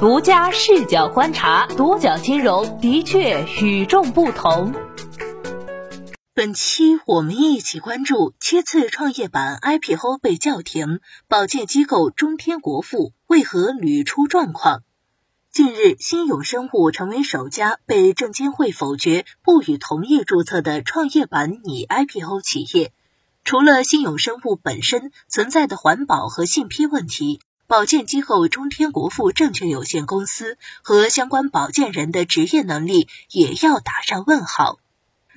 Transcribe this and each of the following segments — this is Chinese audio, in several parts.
独家视角观察，独角金融的确与众不同。本期我们一起关注七次创业板 IPO 被叫停，保荐机构中天国富为何屡出状况？近日，新永生物成为首家被证监会否决、不予同意注册的创业板拟 IPO 企业。除了新永生物本身存在的环保和信批问题。保荐机构中天国富证券有限公司和相关保荐人的职业能力也要打上问号。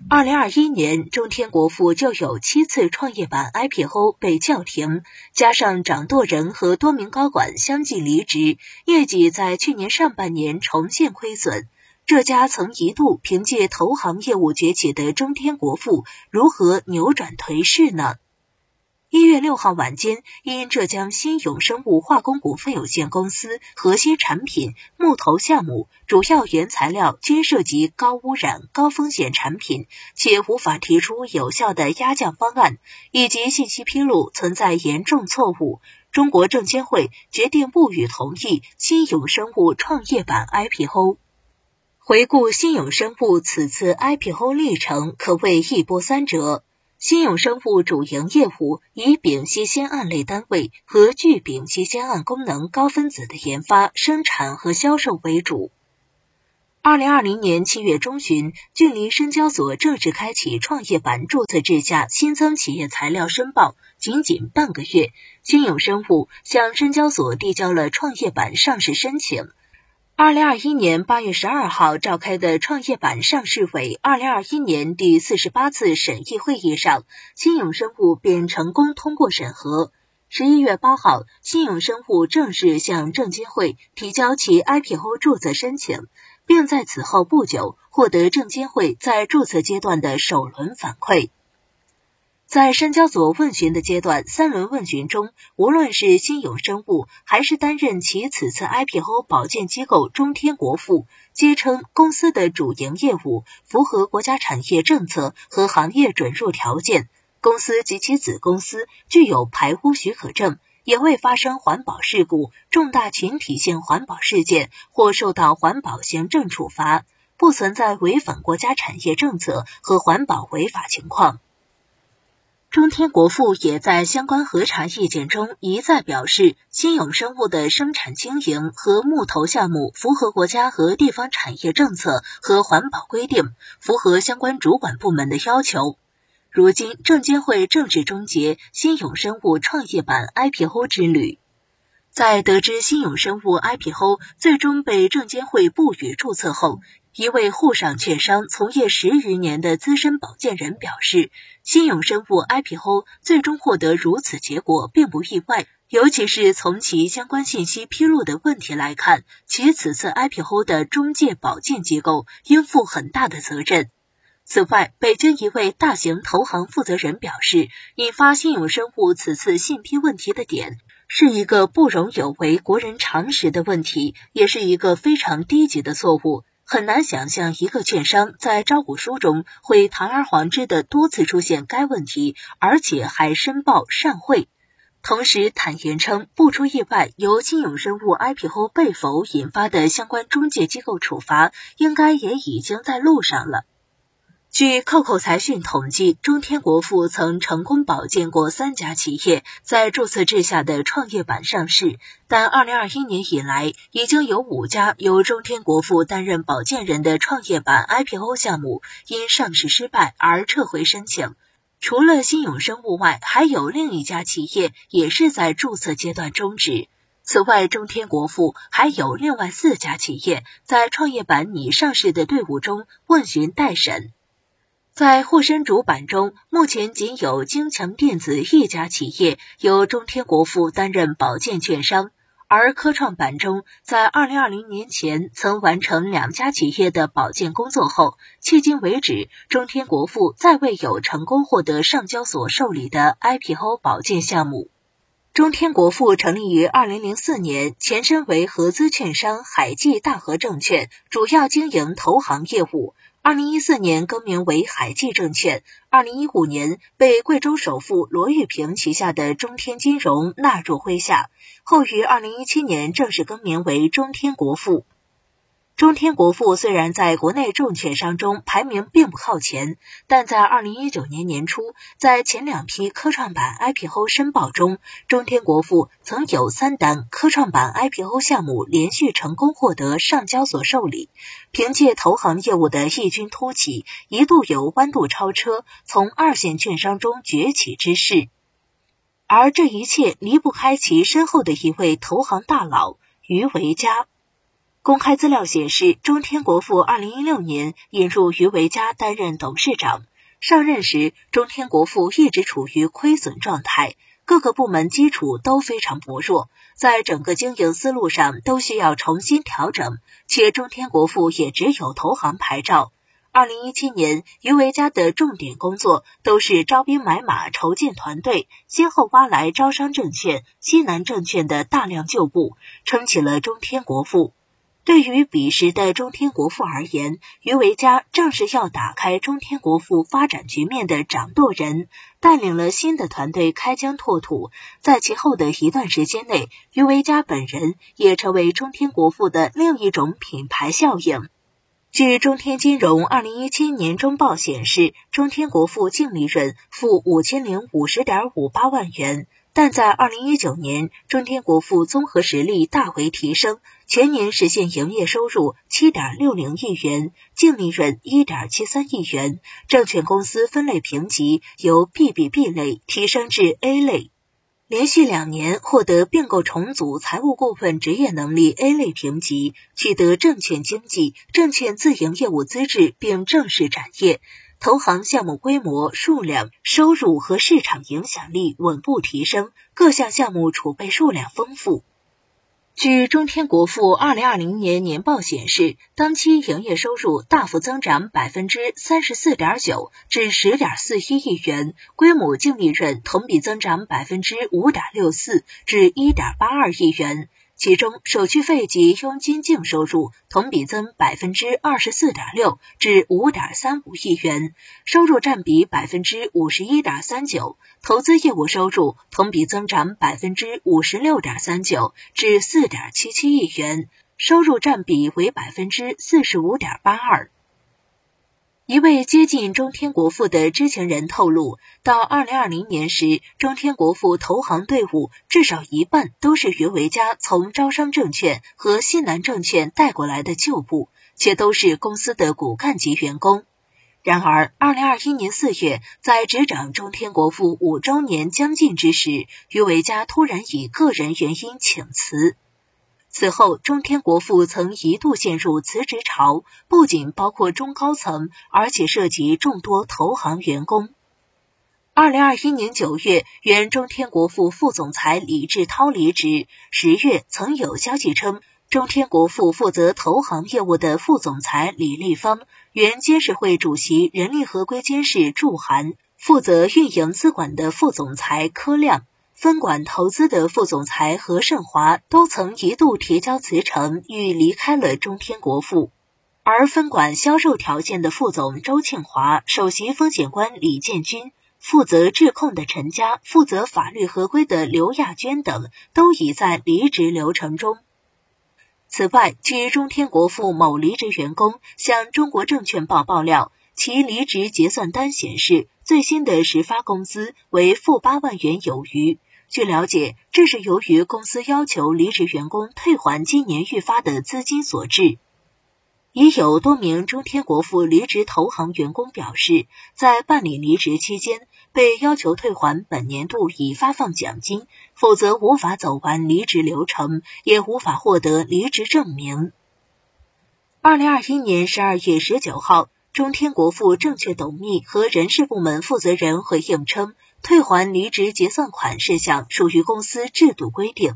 二零二一年，中天国富就有七次创业板 IPO 被叫停，加上掌舵人和多名高管相继离职，业绩在去年上半年重现亏损。这家曾一度凭借投行业务崛起的中天国富，如何扭转颓势呢？一月六号晚间，因浙江新永生物化工股份有限公司核心产品木头项目主要原材料均涉及高污染、高风险产品，且无法提出有效的压降方案，以及信息披露存在严重错误，中国证监会决定不予同意新永生物创业板 IPO。回顾新永生物此次 IPO 历程，可谓一波三折。新永生物主营业务以丙烯酰胺类单位和聚丙烯酰胺功能高分子的研发、生产和销售为主。二零二零年七月中旬，距离深交所正式开启创业板注册制下新增企业材料申报仅仅半个月，新永生物向深交所递交了创业板上市申请。二零二一年八月十二号召开的创业板上市委二零二一年第四十八次审议会议上，新永生物便成功通过审核。十一月八号，新永生物正式向证监会提交其 IPO 注册申请，并在此后不久获得证监会在注册阶段的首轮反馈。在深交所问询的阶段，三轮问询中，无论是新有生物，还是担任其此次 IPO 保荐机构中天国富，皆称公司的主营业务符合国家产业政策和行业准入条件，公司及其子公司具有排污许可证，也未发生环保事故、重大群体性环保事件或受到环保行政处罚，不存在违反国家产业政策和环保违法情况。中天国富也在相关核查意见中一再表示，新永生物的生产经营和木头项目符合国家和地方产业政策和环保规定，符合相关主管部门的要求。如今，证监会正式终结新永生物创业板 IPO 之旅。在得知新永生物 IPO 最终被证监会不予注册后，一位沪上券商从业十余年的资深保荐人表示，新永生物 IPO 最终获得如此结果并不意外，尤其是从其相关信息披露的问题来看，其此次 IPO 的中介保荐机构应负很大的责任。此外，北京一位大型投行负责人表示，引发新永生物此次信披问题的点，是一个不容有违国人常识的问题，也是一个非常低级的错误。很难想象一个券商在招股书中会堂而皇之的多次出现该问题，而且还申报善会。同时坦言称，不出意外，由金永生物 IPO 被否引发的相关中介机构处罚，应该也已经在路上了。据扣扣财讯统计，中天国富曾成功保荐过三家企业在注册制下的创业板上市，但二零二一年以来，已经有五家由中天国富担任保荐人的创业板 IPO 项目因上市失败而撤回申请。除了新永生物外，还有另一家企业也是在注册阶段终止。此外，中天国富还有另外四家企业在创业板拟上市的队伍中问询待审。在沪深主板中，目前仅有京强电子一家企业由中天国富担任保荐券商，而科创板中，在二零二零年前曾完成两家企业的保荐工作后，迄今为止，中天国富再未有成功获得上交所受理的 IPO 保荐项目。中天国富成立于二零零四年，前身为合资券商海际大和证券，主要经营投行业务。二零一四年更名为海记证券，二零一五年被贵州首富罗玉平旗下的中天金融纳入麾下，后于二零一七年正式更名为中天国富。中天国富虽然在国内证券商中排名并不靠前，但在二零一九年年初，在前两批科创板 IPO 申报中，中天国富曾有三单科创板 IPO 项目连续成功获得上交所受理，凭借投行业务的异军突起，一度有弯度超车、从二线券商中崛起之势。而这一切离不开其身后的一位投行大佬于维嘉。公开资料显示，中天国富二零一六年引入于维嘉担任董事长。上任时，中天国富一直处于亏损状态，各个部门基础都非常薄弱，在整个经营思路上都需要重新调整。且中天国富也只有投行牌照。二零一七年，于维嘉的重点工作都是招兵买马、筹建团队，先后挖来招商证券、西南证券的大量旧部，撑起了中天国富。对于彼时的中天国富而言，于维嘉正是要打开中天国富发展局面的掌舵人，带领了新的团队开疆拓土。在其后的一段时间内，于维嘉本人也成为中天国富的另一种品牌效应。据中天金融二零一七年中报显示，中天国富净利润负五千零五十点五八万元。但在二零一九年，中天国富综合实力大为提升，全年实现营业收入七点六零亿元，净利润一点七三亿元，证券公司分类评级由 BBB 类提升至 A 类，连续两年获得并购重组财务顾问职业能力 A 类评级，取得证券经纪、证券自营业务资质，并正式展业。投行项目规模、数量、收入和市场影响力稳步提升，各项项目储备数量丰富。据中天国富二零二零年年报显示，当期营业收入大幅增长百分之三十四点九，至十点四一亿元，规模净利润同比增长百分之五点六四，至一点八二亿元。其中，手续费及佣金净收入同比增百分之二十四点六，至五点三五亿元，收入占比百分之五十一点三九；投资业务收入同比增长百分之五十六点三九，至四点七七亿元，收入占比为百分之四十五点八二。一位接近中天国富的知情人透露，到二零二零年时，中天国富投行队伍至少一半都是余维嘉从招商证券和西南证券带过来的旧部，且都是公司的骨干级员工。然而，二零二一年四月，在执掌中天国富五周年将近之时，余维嘉突然以个人原因请辞。此后，中天国富曾一度陷入辞职潮，不仅包括中高层，而且涉及众多投行员工。二零二一年九月，原中天国富副总裁李志涛离职。十月，曾有消息称，中天国富负责投行业务的副总裁李立芳、原监事会主席人力合规监事祝涵、负责运营资管的副总裁柯亮。分管投资的副总裁何胜华都曾一度提交辞呈，欲离开了中天国富；而分管销售条件的副总周庆华、首席风险官李建军、负责质控的陈佳、负责法律合规的刘亚娟等，都已在离职流程中。此外，据中天国富某离职员工向中国证券报爆料。其离职结算单显示，最新的实发工资为负八万元有余。据了解，这是由于公司要求离职员工退还今年预发的资金所致。已有多名中天国富离职投行员工表示，在办理离职期间，被要求退还本年度已发放奖金，否则无法走完离职流程，也无法获得离职证明。二零二一年十二月十九号，中天国富证券董秘和人事部门负责人回应称。退还离职结算款事项属于公司制度规定。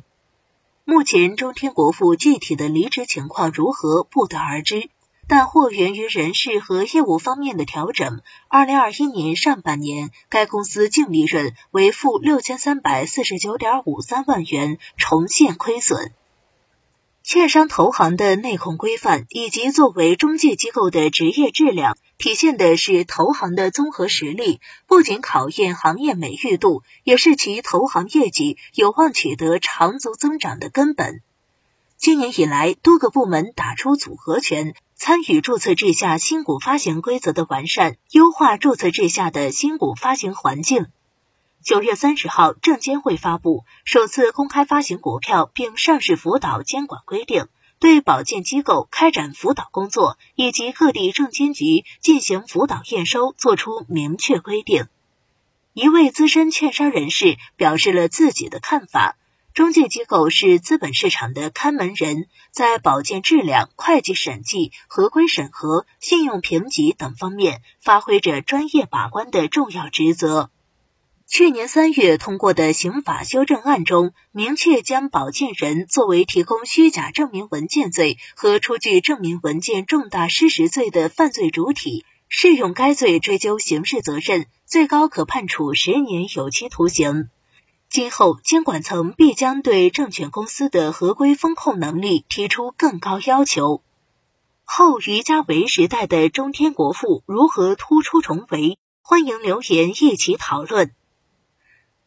目前中天国富具体的离职情况如何不得而知，但或源于人事和业务方面的调整。二零二一年上半年，该公司净利润为负六千三百四十九点五三万元，重现亏损。券商投行的内控规范以及作为中介机构的职业质量，体现的是投行的综合实力，不仅考验行业美誉度，也是其投行业绩有望取得长足增长的根本。今年以来，多个部门打出组合拳，参与注册制下新股发行规则的完善，优化注册制下的新股发行环境。九月三十号，证监会发布首次公开发行股票并上市辅导监管规定，对保荐机构开展辅导工作以及各地证监局进行辅导验收作出明确规定。一位资深券商人士表示了自己的看法：中介机构是资本市场的看门人，在保荐质量、会计审计、合规审核、信用评级等方面发挥着专业把关的重要职责。去年三月通过的刑法修正案中，明确将保荐人作为提供虚假证明文件罪和出具证明文件重大失实罪的犯罪主体，适用该罪追究刑事责任，最高可判处十年有期徒刑。今后监管层必将对证券公司的合规风控能力提出更高要求。后于家维时代的中天国富如何突出重围？欢迎留言一起讨论。